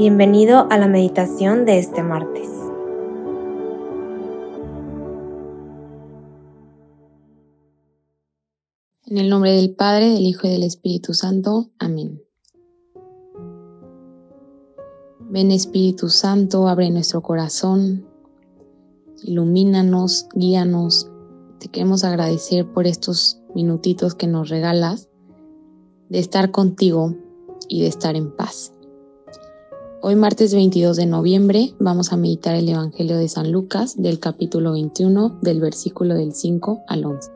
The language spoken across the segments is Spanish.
Bienvenido a la meditación de este martes. En el nombre del Padre, del Hijo y del Espíritu Santo. Amén. Ven Espíritu Santo, abre nuestro corazón, ilumínanos, guíanos. Te queremos agradecer por estos minutitos que nos regalas de estar contigo y de estar en paz. Hoy martes 22 de noviembre vamos a meditar el Evangelio de San Lucas del capítulo 21 del versículo del 5 al 11.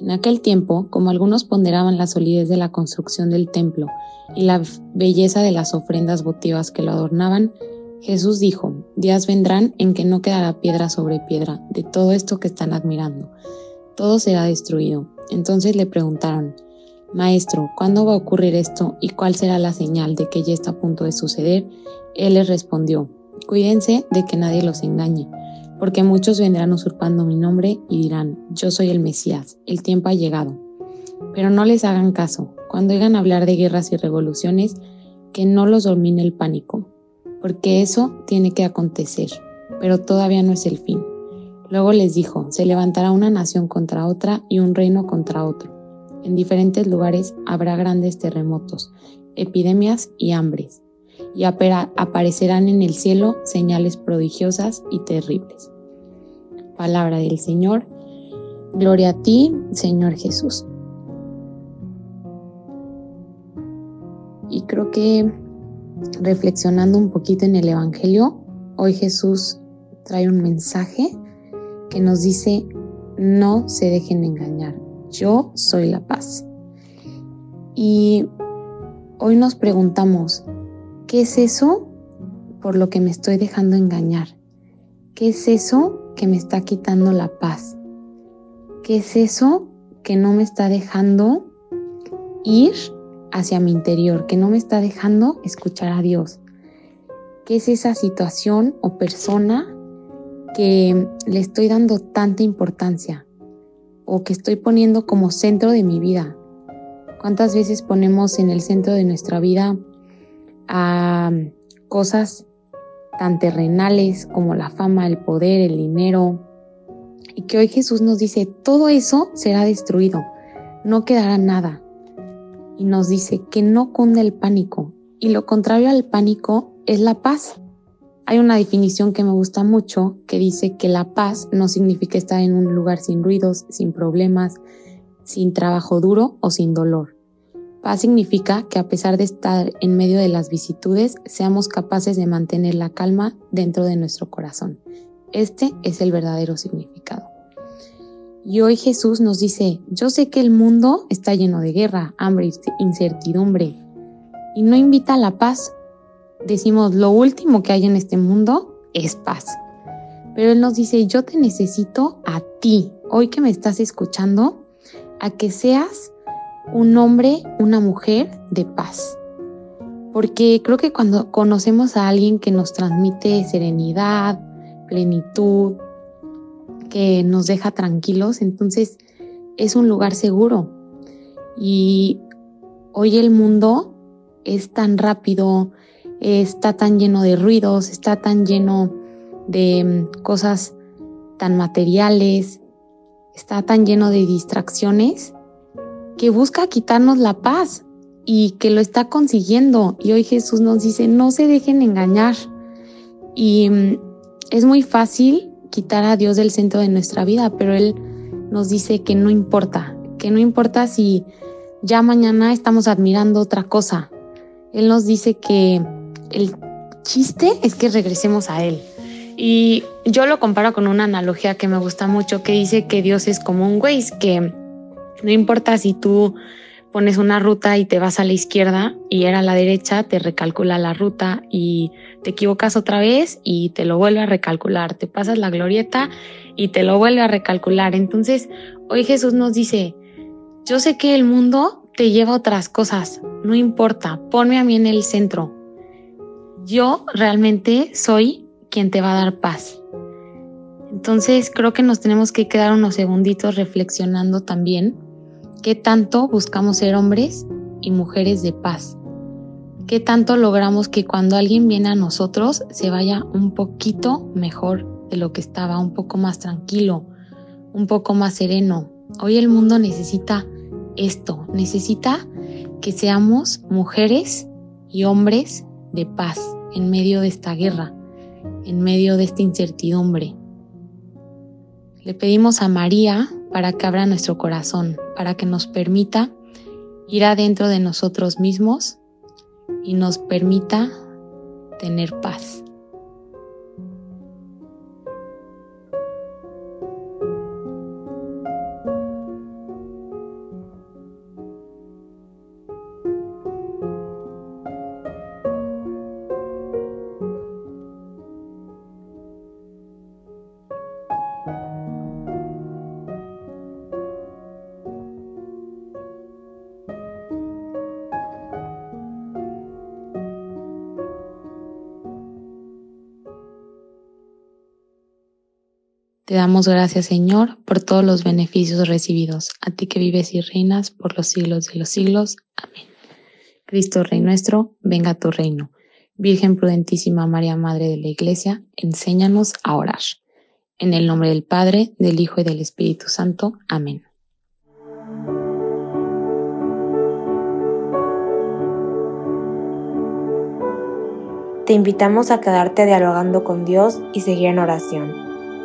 En aquel tiempo, como algunos ponderaban la solidez de la construcción del templo y la belleza de las ofrendas votivas que lo adornaban, Jesús dijo, días vendrán en que no quedará piedra sobre piedra de todo esto que están admirando. Todo será destruido. Entonces le preguntaron, Maestro, ¿cuándo va a ocurrir esto y cuál será la señal de que ya está a punto de suceder? Él les respondió, Cuídense de que nadie los engañe, porque muchos vendrán usurpando mi nombre y dirán, Yo soy el Mesías, el tiempo ha llegado. Pero no les hagan caso, cuando oigan hablar de guerras y revoluciones, que no los domine el pánico, porque eso tiene que acontecer, pero todavía no es el fin. Luego les dijo, se levantará una nación contra otra y un reino contra otro en diferentes lugares habrá grandes terremotos, epidemias y hambres, y aparecerán en el cielo señales prodigiosas y terribles. Palabra del Señor. Gloria a ti, Señor Jesús. Y creo que reflexionando un poquito en el Evangelio, hoy Jesús trae un mensaje que nos dice, no se dejen engañar, yo soy la paz. Y hoy nos preguntamos, ¿qué es eso por lo que me estoy dejando engañar? ¿Qué es eso que me está quitando la paz? ¿Qué es eso que no me está dejando ir hacia mi interior, que no me está dejando escuchar a Dios? ¿Qué es esa situación o persona que le estoy dando tanta importancia? O que estoy poniendo como centro de mi vida. ¿Cuántas veces ponemos en el centro de nuestra vida a cosas tan terrenales como la fama, el poder, el dinero? Y que hoy Jesús nos dice, todo eso será destruido, no quedará nada. Y nos dice que no cunde el pánico. Y lo contrario al pánico es la paz. Hay una definición que me gusta mucho que dice que la paz no significa estar en un lugar sin ruidos, sin problemas, sin trabajo duro o sin dolor. Paz significa que a pesar de estar en medio de las vicitudes, seamos capaces de mantener la calma dentro de nuestro corazón. Este es el verdadero significado. Y hoy Jesús nos dice, yo sé que el mundo está lleno de guerra, hambre, incertidumbre, y no invita a la paz decimos lo último que hay en este mundo es paz. Pero Él nos dice, yo te necesito a ti, hoy que me estás escuchando, a que seas un hombre, una mujer de paz. Porque creo que cuando conocemos a alguien que nos transmite serenidad, plenitud, que nos deja tranquilos, entonces es un lugar seguro. Y hoy el mundo es tan rápido, está tan lleno de ruidos, está tan lleno de mm, cosas tan materiales, está tan lleno de distracciones, que busca quitarnos la paz y que lo está consiguiendo. Y hoy Jesús nos dice, no se dejen engañar. Y mm, es muy fácil quitar a Dios del centro de nuestra vida, pero Él nos dice que no importa, que no importa si ya mañana estamos admirando otra cosa. Él nos dice que el chiste es que regresemos a Él. Y yo lo comparo con una analogía que me gusta mucho que dice que Dios es como un Waze, que no importa si tú pones una ruta y te vas a la izquierda y era a la derecha, te recalcula la ruta y te equivocas otra vez y te lo vuelve a recalcular, te pasas la glorieta y te lo vuelve a recalcular. Entonces, hoy Jesús nos dice, yo sé que el mundo te lleva a otras cosas, no importa, ponme a mí en el centro, yo realmente soy quien te va a dar paz. Entonces creo que nos tenemos que quedar unos segunditos reflexionando también qué tanto buscamos ser hombres y mujeres de paz. ¿Qué tanto logramos que cuando alguien viene a nosotros se vaya un poquito mejor de lo que estaba, un poco más tranquilo, un poco más sereno? Hoy el mundo necesita esto, necesita que seamos mujeres y hombres de paz en medio de esta guerra, en medio de esta incertidumbre. Le pedimos a María para que abra nuestro corazón, para que nos permita ir adentro de nosotros mismos y nos permita tener paz. Te damos gracias, Señor, por todos los beneficios recibidos, a ti que vives y reinas por los siglos de los siglos. Amén. Cristo Rey nuestro, venga a tu reino. Virgen prudentísima María, Madre de la Iglesia, enséñanos a orar. En el nombre del Padre, del Hijo y del Espíritu Santo. Amén. Te invitamos a quedarte dialogando con Dios y seguir en oración.